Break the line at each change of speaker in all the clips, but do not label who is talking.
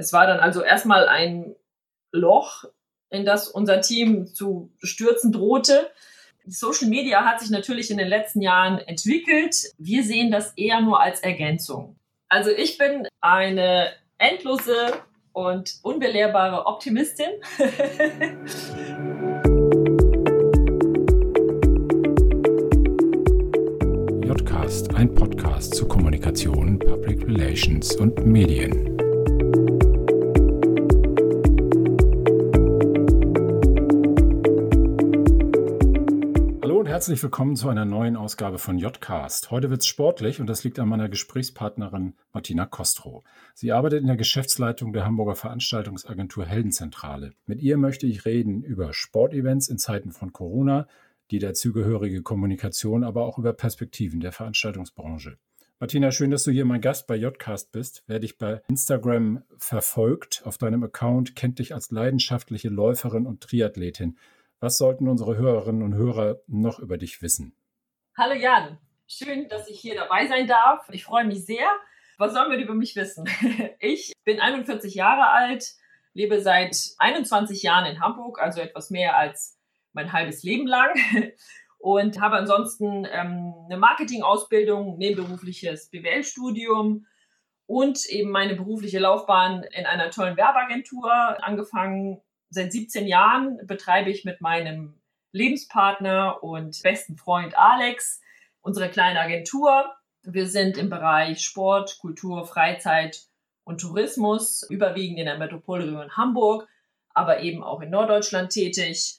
Es war dann also erstmal ein Loch, in das unser Team zu stürzen drohte. Social Media hat sich natürlich in den letzten Jahren entwickelt. Wir sehen das eher nur als Ergänzung. Also ich bin eine endlose und unbelehrbare Optimistin.
Jcast, ein Podcast zu Kommunikation, Public Relations und Medien. Herzlich willkommen zu einer neuen Ausgabe von Jcast. Heute wird es sportlich und das liegt an meiner Gesprächspartnerin Martina Kostro. Sie arbeitet in der Geschäftsleitung der Hamburger Veranstaltungsagentur Heldenzentrale. Mit ihr möchte ich reden über Sportevents in Zeiten von Corona, die dazugehörige Kommunikation, aber auch über Perspektiven der Veranstaltungsbranche. Martina, schön, dass du hier mein Gast bei Jcast bist. Wer dich bei Instagram verfolgt, auf deinem Account, kennt dich als leidenschaftliche Läuferin und Triathletin. Was sollten unsere Hörerinnen und Hörer noch über dich wissen?
Hallo Jan, schön, dass ich hier dabei sein darf. Ich freue mich sehr. Was sollen wir über mich wissen? Ich bin 41 Jahre alt, lebe seit 21 Jahren in Hamburg, also etwas mehr als mein halbes Leben lang und habe ansonsten ähm, eine Marketingausbildung, nebenberufliches BWL-Studium und eben meine berufliche Laufbahn in einer tollen Werbeagentur angefangen seit 17 Jahren betreibe ich mit meinem Lebenspartner und besten Freund Alex unsere kleine Agentur. Wir sind im Bereich Sport, Kultur, Freizeit und Tourismus, überwiegend in der Metropolregion Hamburg, aber eben auch in Norddeutschland tätig.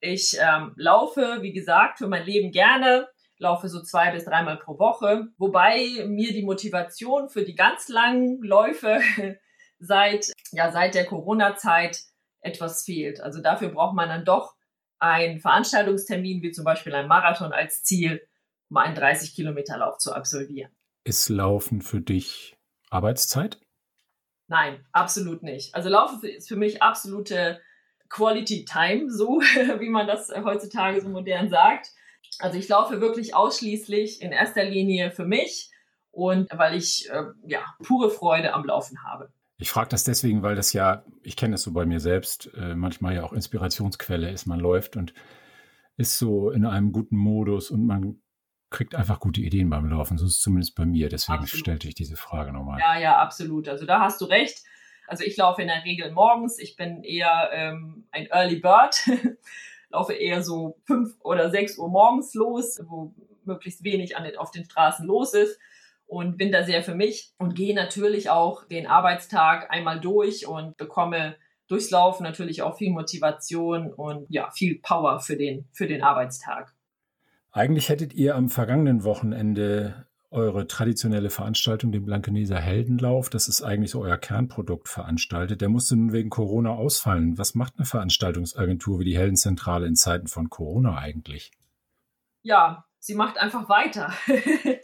Ich ähm, laufe, wie gesagt, für mein Leben gerne, laufe so zwei bis dreimal pro Woche, wobei mir die Motivation für die ganz langen Läufe seit, ja, seit der Corona-Zeit etwas fehlt. Also dafür braucht man dann doch einen Veranstaltungstermin, wie zum Beispiel ein Marathon als Ziel, um einen 30 Kilometer Lauf zu absolvieren.
Ist Laufen für dich Arbeitszeit?
Nein, absolut nicht. Also Laufen ist für mich absolute Quality Time, so wie man das heutzutage so modern sagt. Also ich laufe wirklich ausschließlich in erster Linie für mich und weil ich äh, ja pure Freude am Laufen habe.
Ich frage das deswegen, weil das ja, ich kenne das so bei mir selbst, äh, manchmal ja auch Inspirationsquelle ist. Man läuft und ist so in einem guten Modus und man kriegt einfach gute Ideen beim Laufen. So ist es zumindest bei mir. Deswegen absolut. stellte ich diese Frage nochmal.
Ja, ja, absolut. Also da hast du recht. Also ich laufe in der Regel morgens. Ich bin eher ähm, ein Early Bird. laufe eher so fünf oder sechs Uhr morgens los, wo möglichst wenig an den, auf den Straßen los ist und bin da sehr für mich und gehe natürlich auch den Arbeitstag einmal durch und bekomme durchs Laufen natürlich auch viel Motivation und ja, viel Power für den, für den Arbeitstag.
Eigentlich hättet ihr am vergangenen Wochenende eure traditionelle Veranstaltung, den Blankeneser Heldenlauf, das ist eigentlich so euer Kernprodukt veranstaltet. Der musste nun wegen Corona ausfallen. Was macht eine Veranstaltungsagentur wie die Heldenzentrale in Zeiten von Corona eigentlich?
Ja, sie macht einfach weiter.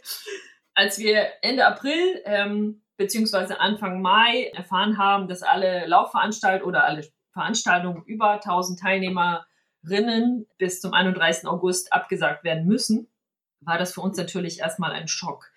als wir Ende April ähm, beziehungsweise Anfang Mai erfahren haben, dass alle Laufveranstaltungen oder alle Veranstaltungen über 1000 Teilnehmerinnen bis zum 31. August abgesagt werden müssen, war das für uns natürlich erstmal ein Schock.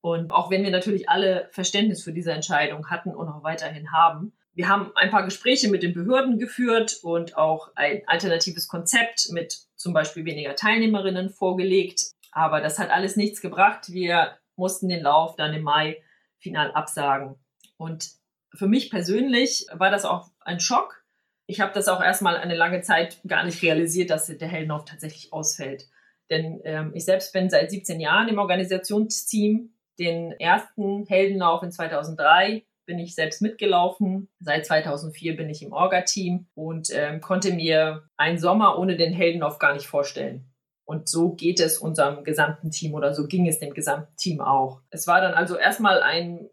Und auch wenn wir natürlich alle Verständnis für diese Entscheidung hatten und auch weiterhin haben, wir haben ein paar Gespräche mit den Behörden geführt und auch ein alternatives Konzept mit zum Beispiel weniger Teilnehmerinnen vorgelegt. Aber das hat alles nichts gebracht. Wir mussten den Lauf dann im Mai final absagen. Und für mich persönlich war das auch ein Schock. Ich habe das auch erstmal eine lange Zeit gar nicht realisiert, dass der Heldenlauf tatsächlich ausfällt. Denn ähm, ich selbst bin seit 17 Jahren im Organisationsteam. Den ersten Heldenlauf in 2003 bin ich selbst mitgelaufen. Seit 2004 bin ich im Orga-Team und ähm, konnte mir einen Sommer ohne den Heldenlauf gar nicht vorstellen. Und so geht es unserem gesamten Team oder so ging es dem gesamten Team auch. Es war dann also erstmal ein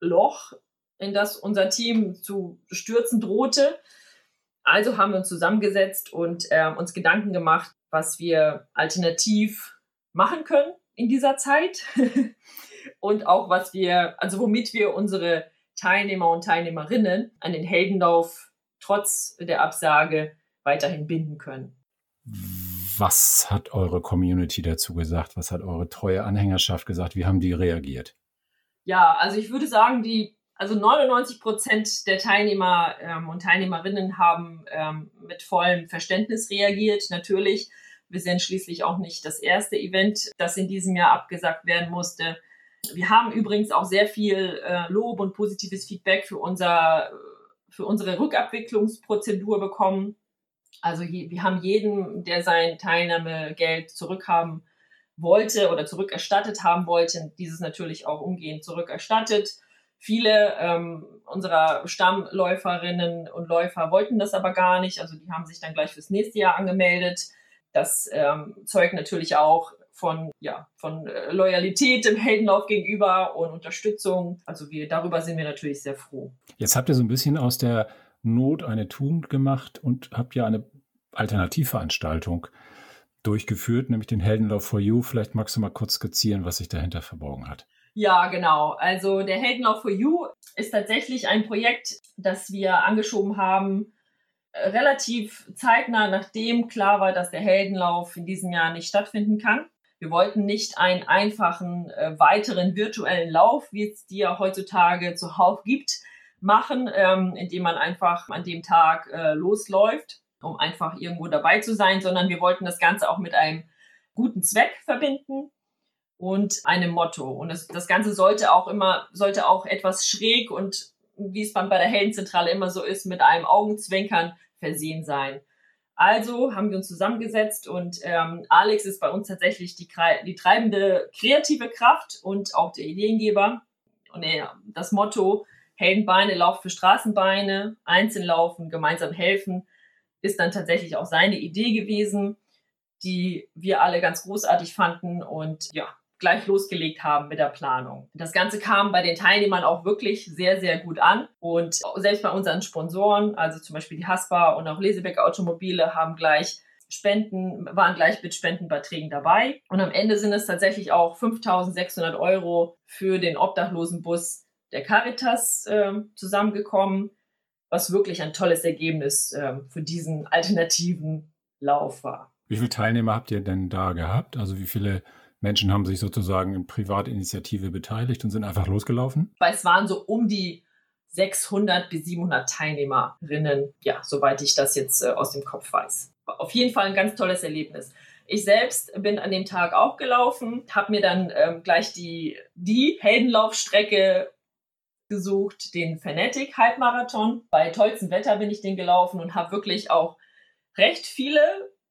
Loch, in das unser Team zu stürzen drohte. Also haben wir uns zusammengesetzt und äh, uns Gedanken gemacht, was wir alternativ machen können in dieser Zeit und auch was wir, also womit wir unsere Teilnehmer und Teilnehmerinnen an den Heldenlauf trotz der Absage weiterhin binden können.
Was hat eure Community dazu gesagt? Was hat eure treue Anhängerschaft gesagt? Wie haben die reagiert?
Ja, also ich würde sagen, die Also 99 Prozent der Teilnehmer ähm, und Teilnehmerinnen haben ähm, mit vollem Verständnis reagiert. Natürlich, wir sind schließlich auch nicht das erste Event, das in diesem Jahr abgesagt werden musste. Wir haben übrigens auch sehr viel äh, Lob und positives Feedback für, unser, für unsere Rückabwicklungsprozedur bekommen. Also wir haben jeden, der sein Teilnahmegeld zurückhaben wollte oder zurückerstattet haben wollte, dieses natürlich auch umgehend zurückerstattet. Viele ähm, unserer Stammläuferinnen und Läufer wollten das aber gar nicht. Also die haben sich dann gleich fürs nächste Jahr angemeldet. Das ähm, zeugt natürlich auch von, ja, von äh, Loyalität im Heldenlauf gegenüber und Unterstützung. Also wir, darüber sind wir natürlich sehr froh.
Jetzt habt ihr so ein bisschen aus der Not eine Tugend gemacht und habt ja eine Alternativveranstaltung durchgeführt, nämlich den Heldenlauf for You. Vielleicht magst du mal kurz skizzieren, was sich dahinter verborgen hat.
Ja, genau. Also der Heldenlauf for You ist tatsächlich ein Projekt, das wir angeschoben haben, äh, relativ zeitnah, nachdem klar war, dass der Heldenlauf in diesem Jahr nicht stattfinden kann. Wir wollten nicht einen einfachen äh, weiteren virtuellen Lauf, wie es die ja heutzutage zuhauf gibt, machen, ähm, indem man einfach an dem Tag äh, losläuft, um einfach irgendwo dabei zu sein, sondern wir wollten das Ganze auch mit einem guten Zweck verbinden und einem Motto. Und das, das Ganze sollte auch immer, sollte auch etwas schräg und wie es bei der Heldenzentrale immer so ist, mit einem Augenzwinkern versehen sein. Also haben wir uns zusammengesetzt und ähm, Alex ist bei uns tatsächlich die, die treibende kreative Kraft und auch der Ideengeber. Und äh, das Motto Heldenbeine, Lauf für Straßenbeine, einzeln laufen, gemeinsam helfen, ist dann tatsächlich auch seine Idee gewesen, die wir alle ganz großartig fanden und ja, gleich losgelegt haben mit der Planung. Das Ganze kam bei den Teilnehmern auch wirklich sehr, sehr gut an. Und selbst bei unseren Sponsoren, also zum Beispiel die Haspa und auch Lesebecker Automobile, haben gleich Spenden, waren gleich mit Spendenbeiträgen dabei. Und am Ende sind es tatsächlich auch 5600 Euro für den Obdachlosenbus der Caritas äh, zusammengekommen, was wirklich ein tolles Ergebnis äh, für diesen alternativen Lauf war.
Wie viele Teilnehmer habt ihr denn da gehabt? Also wie viele Menschen haben sich sozusagen in Privatinitiative beteiligt und sind einfach losgelaufen?
Weil es waren so um die 600 bis 700 Teilnehmerinnen, ja, soweit ich das jetzt äh, aus dem Kopf weiß. Auf jeden Fall ein ganz tolles Erlebnis. Ich selbst bin an dem Tag auch gelaufen, habe mir dann ähm, gleich die, die Heldenlaufstrecke gesucht, den Fanatic Halbmarathon. Bei tollstem Wetter bin ich den gelaufen und habe wirklich auch recht viele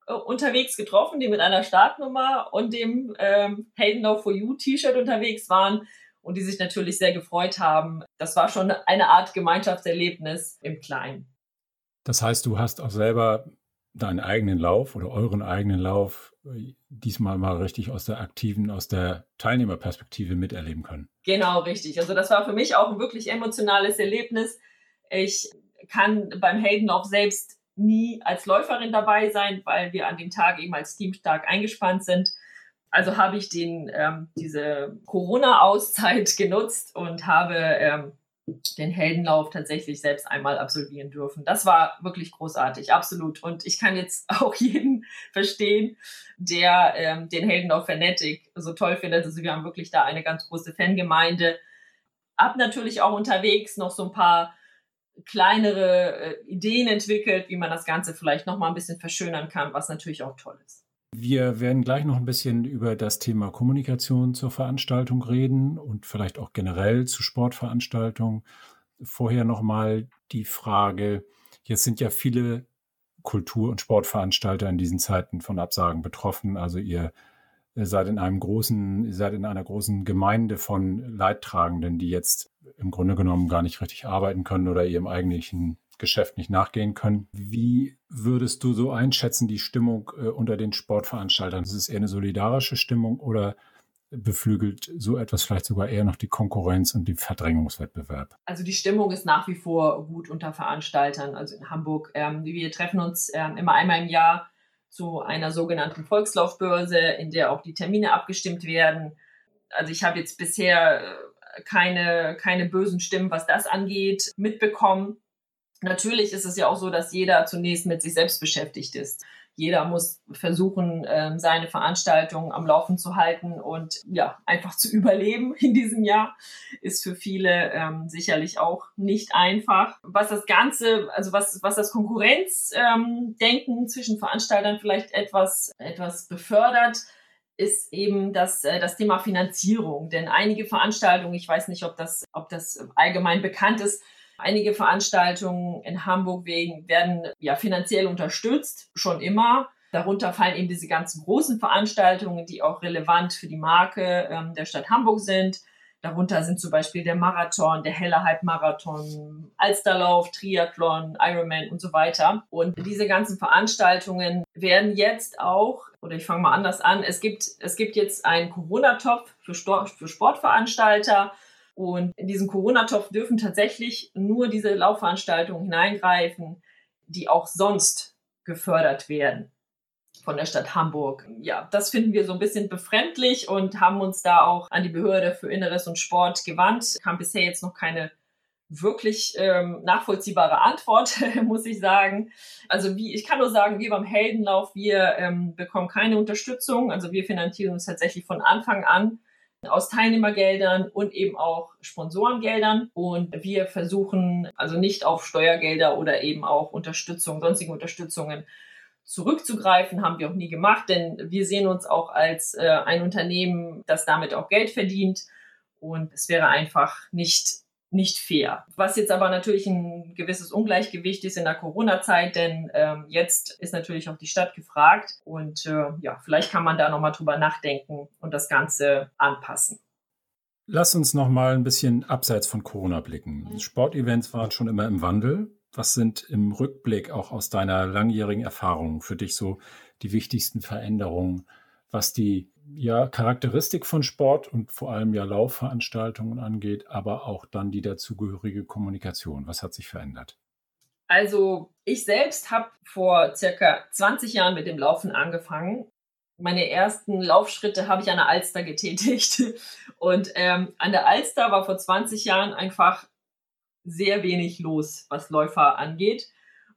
äh, unterwegs getroffen, die mit einer Startnummer und dem ähm, Hayden for You T-Shirt unterwegs waren und die sich natürlich sehr gefreut haben. Das war schon eine Art Gemeinschaftserlebnis im Kleinen.
Das heißt, du hast auch selber deinen eigenen Lauf oder euren eigenen Lauf äh, diesmal mal richtig aus der aktiven, aus der Teilnehmerperspektive miterleben können.
Genau, richtig. Also das war für mich auch ein wirklich emotionales Erlebnis. Ich kann beim Haydenlauf selbst nie als Läuferin dabei sein, weil wir an dem Tag eben als Team stark eingespannt sind. Also habe ich den, ähm, diese Corona-Auszeit genutzt und habe ähm, den Heldenlauf tatsächlich selbst einmal absolvieren dürfen. Das war wirklich großartig, absolut. Und ich kann jetzt auch jeden verstehen, der ähm, den Heldenlauf Fanatic so toll findet. Also wir haben wirklich da eine ganz große Fangemeinde. Ab natürlich auch unterwegs noch so ein paar kleinere äh, Ideen entwickelt, wie man das Ganze vielleicht noch mal ein bisschen verschönern kann, was natürlich auch toll ist.
Wir werden gleich noch ein bisschen über das Thema Kommunikation zur Veranstaltung reden und vielleicht auch generell zu Sportveranstaltungen. Vorher noch mal die Frage, jetzt sind ja viele Kultur- und Sportveranstalter in diesen Zeiten von Absagen betroffen. Also ihr seid in einem großen, ihr seid in einer großen Gemeinde von Leidtragenden, die jetzt im Grunde genommen gar nicht richtig arbeiten können oder ihrem eigentlichen Geschäft nicht nachgehen können. Wie würdest du so einschätzen, die Stimmung äh, unter den Sportveranstaltern? Ist es eher eine solidarische Stimmung oder beflügelt so etwas vielleicht sogar eher noch die Konkurrenz und den Verdrängungswettbewerb?
Also die Stimmung ist nach wie vor gut unter Veranstaltern. Also in Hamburg, ähm, wir treffen uns ähm, immer einmal im Jahr zu einer sogenannten Volkslaufbörse, in der auch die Termine abgestimmt werden. Also ich habe jetzt bisher äh, keine, keine bösen Stimmen, was das angeht, mitbekommen. Natürlich ist es ja auch so, dass jeder zunächst mit sich selbst beschäftigt ist. jeder muss versuchen, ähm, seine Veranstaltung am Laufen zu halten und ja, einfach zu überleben in diesem Jahr ist für viele ähm, sicherlich auch nicht einfach. Was das Ganze, also was, was das Konkurrenzdenken ähm, zwischen Veranstaltern vielleicht etwas, etwas befördert, ist eben das, äh, das Thema Finanzierung. Denn einige Veranstaltungen, ich weiß nicht, ob das, ob das allgemein bekannt ist, Einige Veranstaltungen in Hamburg werden ja finanziell unterstützt, schon immer. Darunter fallen eben diese ganzen großen Veranstaltungen, die auch relevant für die Marke ähm, der Stadt Hamburg sind. Darunter sind zum Beispiel der Marathon, der Helle Halbmarathon, Alsterlauf, Triathlon, Ironman und so weiter. Und diese ganzen Veranstaltungen werden jetzt auch, oder ich fange mal anders an, es gibt, es gibt jetzt einen Corona-Topf für, für Sportveranstalter. Und in diesen Corona-Topf dürfen tatsächlich nur diese Laufveranstaltungen hineingreifen, die auch sonst gefördert werden von der Stadt Hamburg. Ja, das finden wir so ein bisschen befremdlich und haben uns da auch an die Behörde für Inneres und Sport gewandt. Kam bisher jetzt noch keine wirklich ähm, nachvollziehbare Antwort, muss ich sagen. Also wie, ich kann nur sagen, wir beim Heldenlauf, wir ähm, bekommen keine Unterstützung. Also wir finanzieren uns tatsächlich von Anfang an aus Teilnehmergeldern und eben auch Sponsorengeldern. Und wir versuchen also nicht auf Steuergelder oder eben auch Unterstützung, sonstige Unterstützungen zurückzugreifen, haben wir auch nie gemacht, denn wir sehen uns auch als äh, ein Unternehmen, das damit auch Geld verdient. Und es wäre einfach nicht nicht fair. Was jetzt aber natürlich ein gewisses Ungleichgewicht ist in der Corona-Zeit, denn ähm, jetzt ist natürlich auch die Stadt gefragt und äh, ja, vielleicht kann man da nochmal drüber nachdenken und das Ganze anpassen.
Lass uns noch mal ein bisschen abseits von Corona blicken. Sportevents waren schon immer im Wandel. Was sind im Rückblick auch aus deiner langjährigen Erfahrung für dich so die wichtigsten Veränderungen, was die ja, Charakteristik von Sport und vor allem ja Laufveranstaltungen angeht, aber auch dann die dazugehörige Kommunikation. Was hat sich verändert?
Also ich selbst habe vor circa 20 Jahren mit dem Laufen angefangen. Meine ersten Laufschritte habe ich an der Alster getätigt. Und ähm, an der Alster war vor 20 Jahren einfach sehr wenig los, was Läufer angeht.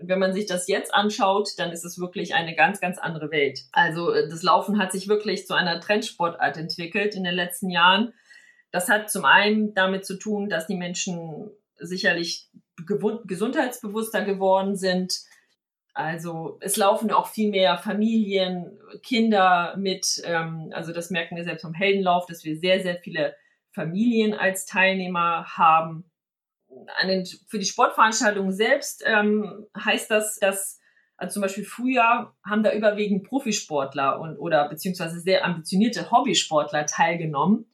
Wenn man sich das jetzt anschaut, dann ist es wirklich eine ganz, ganz andere Welt. Also äh, das Laufen hat sich wirklich zu einer Trendsportart entwickelt in den letzten Jahren. Das hat zum einen damit zu tun, dass die Menschen sicherlich gesundheitsbewusster geworden sind. Also es laufen auch viel mehr Familien, Kinder mit. Ähm, also das merken wir selbst vom Heldenlauf, dass wir sehr, sehr viele Familien als Teilnehmer haben an für die Sportveranstaltung selbst ähm, heißt das, dass also zum Beispiel früher haben da überwiegend Profisportler und oder beziehungsweise sehr ambitionierte Hobbysportler teilgenommen.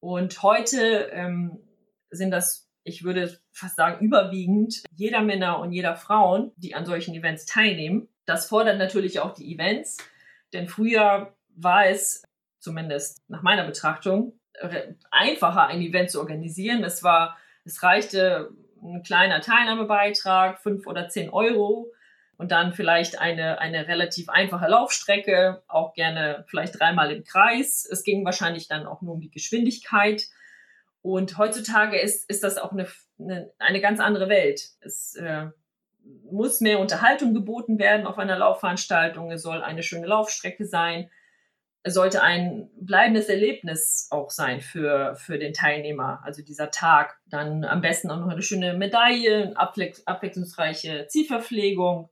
Und heute ähm, sind das, ich würde fast sagen, überwiegend jeder Männer und jeder Frauen, die an solchen Events teilnehmen. Das fordert natürlich auch die Events, denn früher war es, zumindest nach meiner Betrachtung, einfacher, ein Event zu organisieren. Es war es reichte ein kleiner Teilnahmebeitrag, fünf oder zehn Euro und dann vielleicht eine, eine relativ einfache Laufstrecke, auch gerne vielleicht dreimal im Kreis. Es ging wahrscheinlich dann auch nur um die Geschwindigkeit. Und heutzutage ist, ist das auch eine, eine, eine ganz andere Welt. Es äh, muss mehr Unterhaltung geboten werden auf einer Laufveranstaltung. Es soll eine schöne Laufstrecke sein sollte ein bleibendes Erlebnis auch sein für, für den Teilnehmer, also dieser Tag. Dann am besten auch noch eine schöne Medaille, abwechslungsreiche Zielverpflegung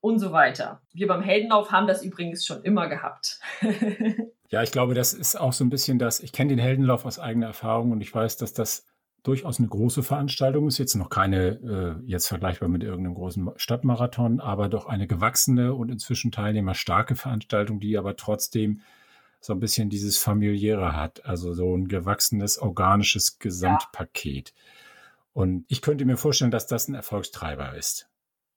und so weiter. Wir beim Heldenlauf haben das übrigens schon immer gehabt.
ja, ich glaube, das ist auch so ein bisschen das, ich kenne den Heldenlauf aus eigener Erfahrung und ich weiß, dass das durchaus eine große Veranstaltung ist. Jetzt noch keine, äh, jetzt vergleichbar mit irgendeinem großen Stadtmarathon, aber doch eine gewachsene und inzwischen teilnehmerstarke Veranstaltung, die aber trotzdem so ein bisschen dieses familiäre hat, also so ein gewachsenes, organisches Gesamtpaket. Ja. Und ich könnte mir vorstellen, dass das ein Erfolgstreiber ist.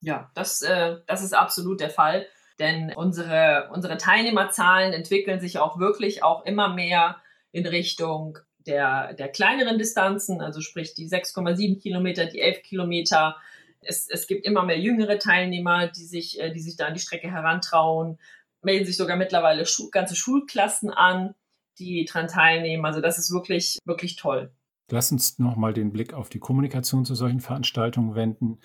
Ja, das, äh, das ist absolut der Fall. Denn unsere, unsere Teilnehmerzahlen entwickeln sich auch wirklich auch immer mehr in Richtung der, der kleineren Distanzen, also sprich die 6,7 Kilometer, die 11 Kilometer. Es, es gibt immer mehr jüngere Teilnehmer, die sich, äh, die sich da an die Strecke herantrauen melden sich sogar mittlerweile Schu ganze Schulklassen an, die daran teilnehmen. Also das ist wirklich, wirklich toll.
Lass uns nochmal den Blick auf die Kommunikation zu solchen Veranstaltungen wenden.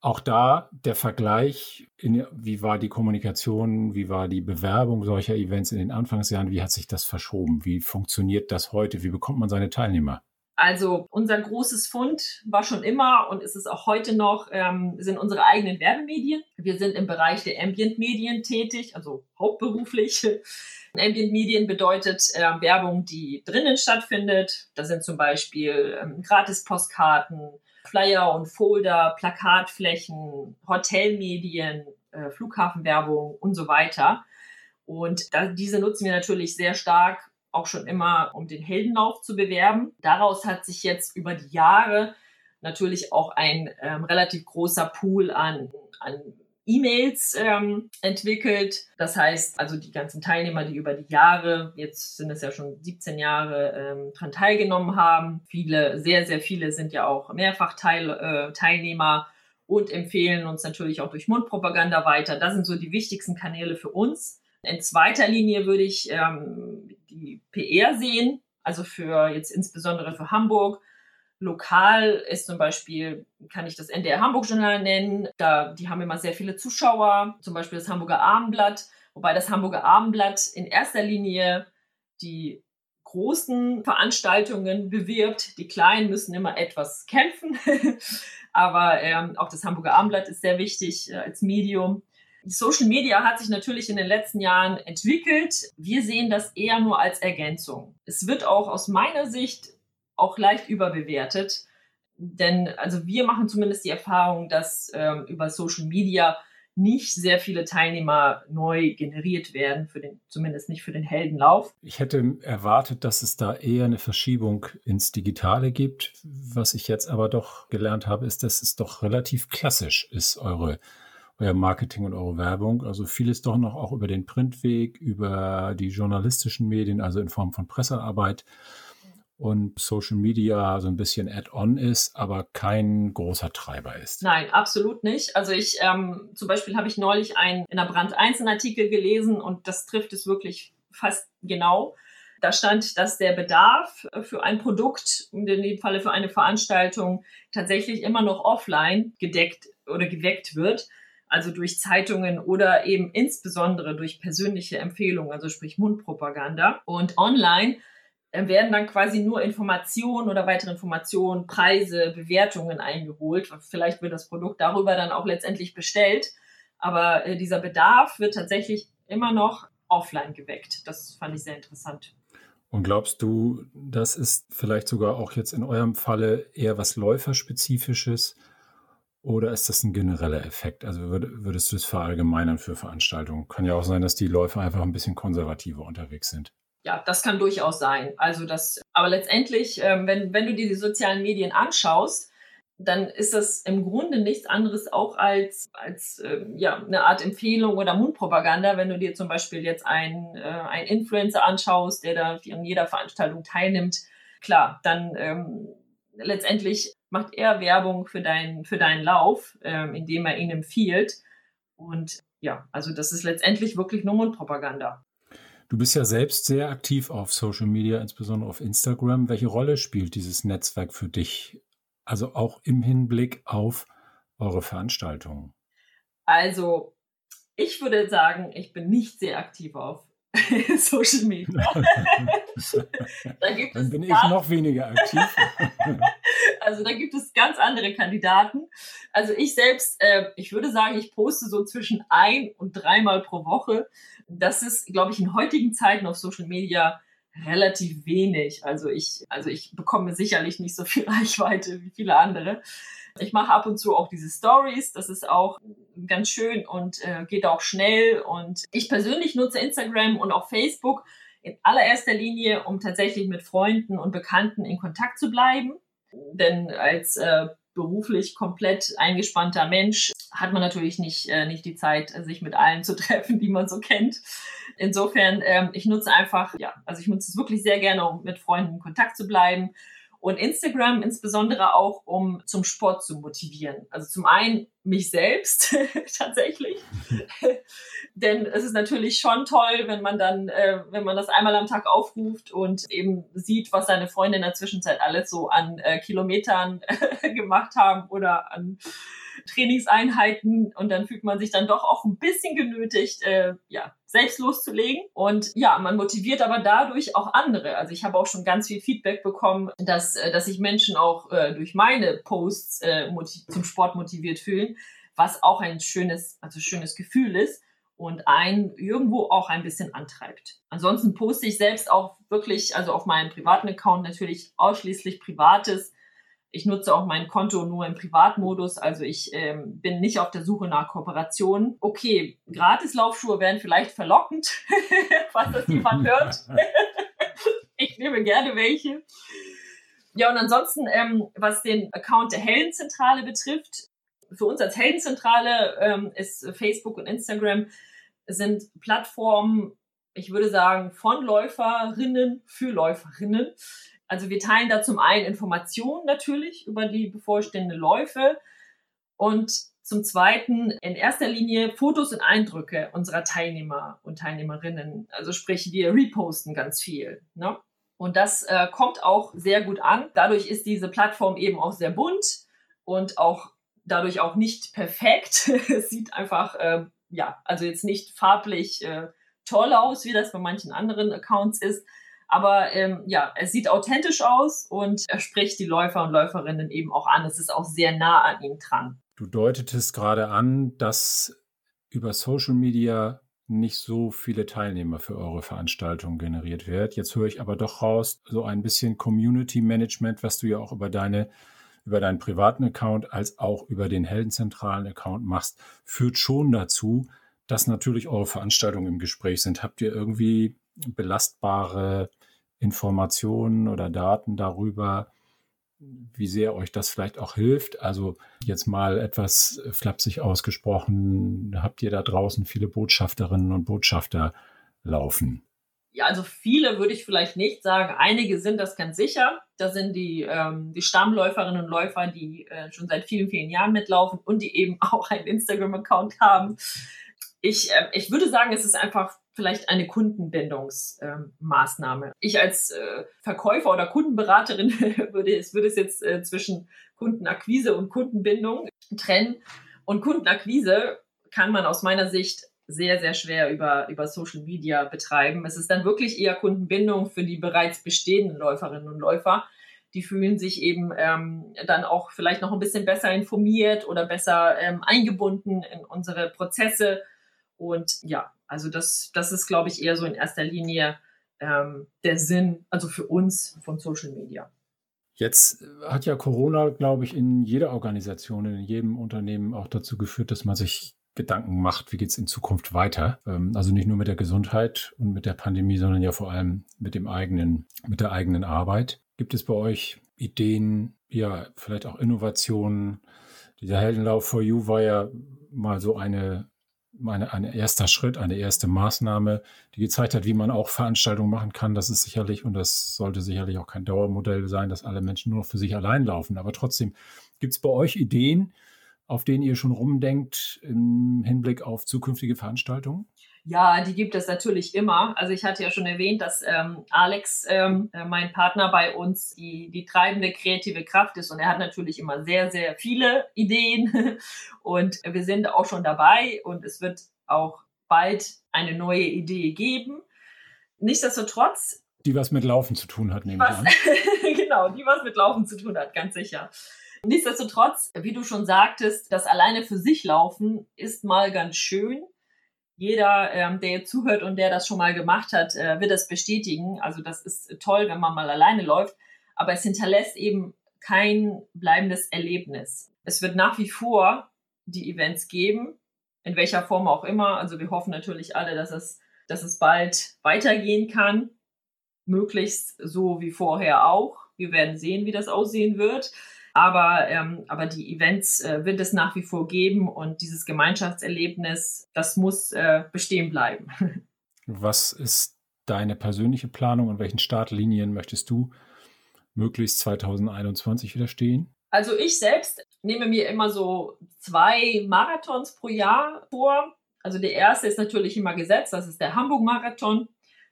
Auch da der Vergleich, in, wie war die Kommunikation, wie war die Bewerbung solcher Events in den Anfangsjahren, wie hat sich das verschoben, wie funktioniert das heute, wie bekommt man seine Teilnehmer?
Also unser großes Fund war schon immer und ist es auch heute noch, ähm, sind unsere eigenen Werbemedien. Wir sind im Bereich der Ambient-Medien tätig, also hauptberuflich. Ambient-Medien bedeutet äh, Werbung, die drinnen stattfindet. Da sind zum Beispiel ähm, Gratis-Postkarten, Flyer und Folder, Plakatflächen, Hotelmedien, äh, Flughafenwerbung und so weiter. Und da, diese nutzen wir natürlich sehr stark auch schon immer, um den Heldenlauf zu bewerben. Daraus hat sich jetzt über die Jahre natürlich auch ein ähm, relativ großer Pool an, an E-Mails ähm, entwickelt. Das heißt, also die ganzen Teilnehmer, die über die Jahre, jetzt sind es ja schon 17 Jahre, ähm, daran teilgenommen haben. Viele, sehr, sehr viele sind ja auch mehrfach Teil, äh, Teilnehmer und empfehlen uns natürlich auch durch Mundpropaganda weiter. Das sind so die wichtigsten Kanäle für uns. In zweiter Linie würde ich ähm, die PR sehen, also für jetzt insbesondere für Hamburg Lokal ist zum Beispiel, kann ich das NDR Hamburg Journal nennen. Da, die haben immer sehr viele Zuschauer, zum Beispiel das Hamburger Abendblatt, wobei das Hamburger Abendblatt in erster Linie die großen Veranstaltungen bewirbt. Die kleinen müssen immer etwas kämpfen. Aber ähm, auch das Hamburger Abendblatt ist sehr wichtig äh, als Medium. Social Media hat sich natürlich in den letzten Jahren entwickelt. Wir sehen das eher nur als Ergänzung. Es wird auch aus meiner Sicht auch leicht überbewertet. Denn also wir machen zumindest die Erfahrung, dass ähm, über Social Media nicht sehr viele Teilnehmer neu generiert werden, für den, zumindest nicht für den Heldenlauf.
Ich hätte erwartet, dass es da eher eine Verschiebung ins Digitale gibt. Was ich jetzt aber doch gelernt habe, ist, dass es doch relativ klassisch ist, eure, euer Marketing und eure Werbung. Also vieles doch noch auch über den Printweg, über die journalistischen Medien, also in Form von Pressearbeit und Social Media so ein bisschen Add-on ist, aber kein großer Treiber ist.
Nein, absolut nicht. Also ich, ähm, zum Beispiel habe ich neulich einen in der Brand 1 Artikel gelesen und das trifft es wirklich fast genau. Da stand, dass der Bedarf für ein Produkt, in dem Falle für eine Veranstaltung, tatsächlich immer noch offline gedeckt oder geweckt wird. Also durch Zeitungen oder eben insbesondere durch persönliche Empfehlungen, also sprich Mundpropaganda. Und online werden dann quasi nur Informationen oder weitere Informationen, Preise, Bewertungen eingeholt. Vielleicht wird das Produkt darüber dann auch letztendlich bestellt. Aber äh, dieser Bedarf wird tatsächlich immer noch offline geweckt. Das fand ich sehr interessant.
Und glaubst du, das ist vielleicht sogar auch jetzt in eurem Falle eher was Läuferspezifisches oder ist das ein genereller Effekt? Also würdest du es verallgemeinern für Veranstaltungen? Kann ja auch sein, dass die Läufer einfach ein bisschen konservativer unterwegs sind
ja, das kann durchaus sein. Also das, aber letztendlich, ähm, wenn, wenn du dir die sozialen Medien anschaust, dann ist das im Grunde nichts anderes auch als, als ähm, ja, eine Art Empfehlung oder Mundpropaganda, wenn du dir zum Beispiel jetzt einen, äh, einen Influencer anschaust, der da an jeder Veranstaltung teilnimmt. Klar, dann ähm, letztendlich macht er Werbung für, dein, für deinen Lauf, ähm, indem er ihn empfiehlt. Und ja, also das ist letztendlich wirklich nur Mundpropaganda.
Du bist ja selbst sehr aktiv auf Social Media, insbesondere auf Instagram. Welche Rolle spielt dieses Netzwerk für dich? Also auch im Hinblick auf eure Veranstaltungen?
Also, ich würde sagen, ich bin nicht sehr aktiv auf Social Media.
Dann bin ich noch weniger aktiv.
also da gibt es ganz andere Kandidaten. Also ich selbst, äh, ich würde sagen, ich poste so zwischen ein und dreimal pro Woche das ist, glaube ich, in heutigen Zeiten auf Social Media relativ wenig. Also ich, also ich bekomme sicherlich nicht so viel Reichweite wie viele andere. Ich mache ab und zu auch diese Stories. Das ist auch ganz schön und äh, geht auch schnell. Und ich persönlich nutze Instagram und auch Facebook in allererster Linie, um tatsächlich mit Freunden und Bekannten in Kontakt zu bleiben. Denn als äh, beruflich komplett eingespannter Mensch hat man natürlich nicht, äh, nicht die Zeit, sich mit allen zu treffen, die man so kennt. Insofern, ähm, ich nutze einfach, ja, also ich nutze es wirklich sehr gerne, um mit Freunden in Kontakt zu bleiben. Und Instagram insbesondere auch, um zum Sport zu motivieren. Also zum einen mich selbst tatsächlich, denn es ist natürlich schon toll, wenn man dann, äh, wenn man das einmal am Tag aufruft und eben sieht, was seine Freunde in der Zwischenzeit alles so an äh, Kilometern gemacht haben oder an Trainingseinheiten. Und dann fühlt man sich dann doch auch ein bisschen genötigt, äh, ja, selbst loszulegen. Und ja, man motiviert aber dadurch auch andere. Also ich habe auch schon ganz viel Feedback bekommen, dass, äh, dass sich Menschen auch äh, durch meine Posts äh, zum Sport motiviert fühlen, was auch ein schönes, also schönes Gefühl ist und einen irgendwo auch ein bisschen antreibt. Ansonsten poste ich selbst auch wirklich, also auf meinem privaten Account natürlich ausschließlich Privates. Ich nutze auch mein Konto nur im Privatmodus, also ich ähm, bin nicht auf der Suche nach Kooperationen. Okay, Gratis-Laufschuhe wären vielleicht verlockend, falls das jemand hört. ich nehme gerne welche. Ja, und ansonsten, ähm, was den Account der Heldenzentrale betrifft, für uns als Heldenzentrale ähm, ist Facebook und Instagram sind Plattformen, ich würde sagen, von Läuferinnen für Läuferinnen. Also wir teilen da zum einen Informationen natürlich über die bevorstehenden Läufe und zum Zweiten in erster Linie Fotos und Eindrücke unserer Teilnehmer und Teilnehmerinnen. Also sprich, wir reposten ganz viel. Ne? Und das äh, kommt auch sehr gut an. Dadurch ist diese Plattform eben auch sehr bunt und auch dadurch auch nicht perfekt. es sieht einfach äh, ja, also jetzt nicht farblich äh, toll aus, wie das bei manchen anderen Accounts ist. Aber ähm, ja, es sieht authentisch aus und er spricht die Läufer und Läuferinnen eben auch an. Es ist auch sehr nah an ihnen dran.
Du deutetest gerade an, dass über Social Media nicht so viele Teilnehmer für eure Veranstaltung generiert wird. Jetzt höre ich aber doch raus, so ein bisschen Community Management, was du ja auch über deine über deinen privaten Account als auch über den heldenzentralen Account machst, führt schon dazu, dass natürlich eure Veranstaltungen im Gespräch sind. Habt ihr irgendwie belastbare Informationen oder Daten darüber, wie sehr euch das vielleicht auch hilft? Also jetzt mal etwas flapsig ausgesprochen, habt ihr da draußen viele Botschafterinnen und Botschafter laufen?
ja, also viele würde ich vielleicht nicht sagen. Einige sind das ganz sicher. Da sind die, ähm, die Stammläuferinnen und Läufer, die äh, schon seit vielen, vielen Jahren mitlaufen und die eben auch einen Instagram-Account haben. Ich, äh, ich würde sagen, es ist einfach vielleicht eine Kundenbindungsmaßnahme. Ich als äh, Verkäufer oder Kundenberaterin würde es, würde es jetzt äh, zwischen Kundenakquise und Kundenbindung trennen. Und Kundenakquise kann man aus meiner Sicht sehr, sehr schwer über, über Social Media betreiben. Es ist dann wirklich eher Kundenbindung für die bereits bestehenden Läuferinnen und Läufer. Die fühlen sich eben ähm, dann auch vielleicht noch ein bisschen besser informiert oder besser ähm, eingebunden in unsere Prozesse. Und ja, also das, das ist, glaube ich, eher so in erster Linie ähm, der Sinn, also für uns von Social Media.
Jetzt hat ja Corona, glaube ich, in jeder Organisation, in jedem Unternehmen auch dazu geführt, dass man sich Gedanken macht, wie geht es in Zukunft weiter. Ähm, also nicht nur mit der Gesundheit und mit der Pandemie, sondern ja vor allem mit dem eigenen, mit der eigenen Arbeit. Gibt es bei euch Ideen, ja, vielleicht auch Innovationen? Dieser Heldenlauf for You war ja mal so eine, eine, ein erster Schritt, eine erste Maßnahme, die gezeigt hat, wie man auch Veranstaltungen machen kann. Das ist sicherlich, und das sollte sicherlich auch kein Dauermodell sein, dass alle Menschen nur für sich allein laufen. Aber trotzdem, gibt es bei euch Ideen, auf denen ihr schon rumdenkt im Hinblick auf zukünftige Veranstaltungen?
Ja, die gibt es natürlich immer. Also ich hatte ja schon erwähnt, dass ähm, Alex, ähm, äh, mein Partner bei uns, die, die treibende kreative Kraft ist und er hat natürlich immer sehr, sehr viele Ideen und wir sind auch schon dabei und es wird auch bald eine neue Idee geben. Nichtsdestotrotz.
Die was mit Laufen zu tun hat, nehme ich an.
genau, die was mit Laufen zu tun hat, ganz sicher. Nichtsdestotrotz, wie du schon sagtest, das alleine für sich laufen ist mal ganz schön. Jeder, ähm, der jetzt zuhört und der das schon mal gemacht hat, äh, wird das bestätigen. Also das ist toll, wenn man mal alleine läuft. Aber es hinterlässt eben kein bleibendes Erlebnis. Es wird nach wie vor die Events geben, in welcher Form auch immer. Also wir hoffen natürlich alle, dass es, dass es bald weitergehen kann. Möglichst so wie vorher auch. Wir werden sehen, wie das aussehen wird. Aber, ähm, aber die Events äh, wird es nach wie vor geben und dieses Gemeinschaftserlebnis, das muss äh, bestehen bleiben.
Was ist deine persönliche Planung und welchen Startlinien möchtest du möglichst 2021 wieder stehen?
Also ich selbst nehme mir immer so zwei Marathons pro Jahr vor. Also der erste ist natürlich immer gesetzt, das ist der Hamburg-Marathon.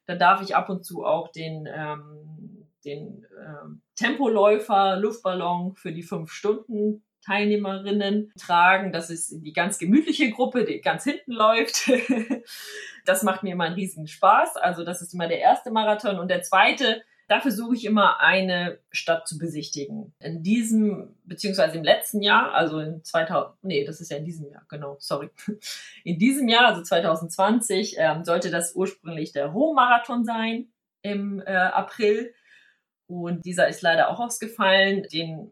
Da darf ich ab und zu auch den ähm, den äh, Tempoläufer Luftballon für die fünf Stunden Teilnehmerinnen tragen. Das ist die ganz gemütliche Gruppe, die ganz hinten läuft. das macht mir immer einen riesigen Spaß. Also das ist immer der erste Marathon. Und der zweite, da versuche ich immer eine Stadt zu besichtigen. In diesem, beziehungsweise im letzten Jahr, also in 2000, nee, das ist ja in diesem Jahr, genau, sorry. In diesem Jahr, also 2020, ähm, sollte das ursprünglich der Rom-Marathon sein im äh, April. Und dieser ist leider auch ausgefallen. Den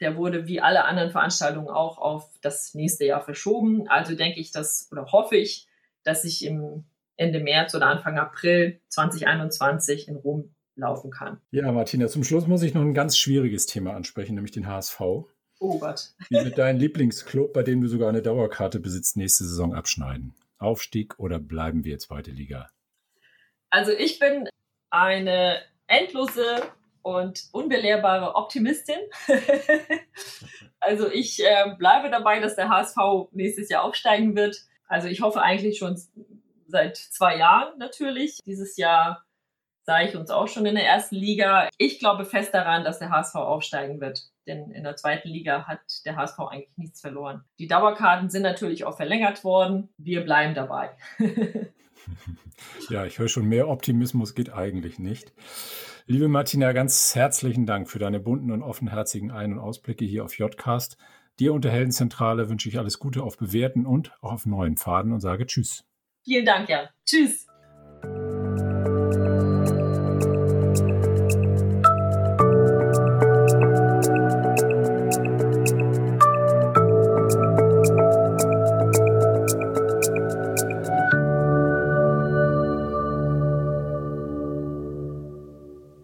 der wurde wie alle anderen Veranstaltungen auch auf das nächste Jahr verschoben. Also denke ich, dass oder hoffe ich, dass ich im Ende März oder Anfang April 2021 in Rom laufen kann.
Ja, Martina, zum Schluss muss ich noch ein ganz schwieriges Thema ansprechen, nämlich den HSV.
Oh Gott.
Wie wird dein Lieblingsclub, bei dem du sogar eine Dauerkarte besitzt, nächste Saison abschneiden? Aufstieg oder bleiben wir zweite Liga?
Also ich bin eine endlose und unbelehrbare Optimistin. also ich äh, bleibe dabei, dass der HSV nächstes Jahr aufsteigen wird. Also ich hoffe eigentlich schon seit zwei Jahren natürlich. Dieses Jahr sah ich uns auch schon in der ersten Liga. Ich glaube fest daran, dass der HSV aufsteigen wird. Denn in der zweiten Liga hat der HSV eigentlich nichts verloren. Die Dauerkarten sind natürlich auch verlängert worden. Wir bleiben dabei.
ja, ich höre schon, mehr Optimismus geht eigentlich nicht. Liebe Martina, ganz herzlichen Dank für deine bunten und offenherzigen Ein- und Ausblicke hier auf Jodcast. Dir und der Heldenzentrale wünsche ich alles Gute auf bewährten und auch auf neuen Pfaden und sage Tschüss.
Vielen Dank, ja. Tschüss.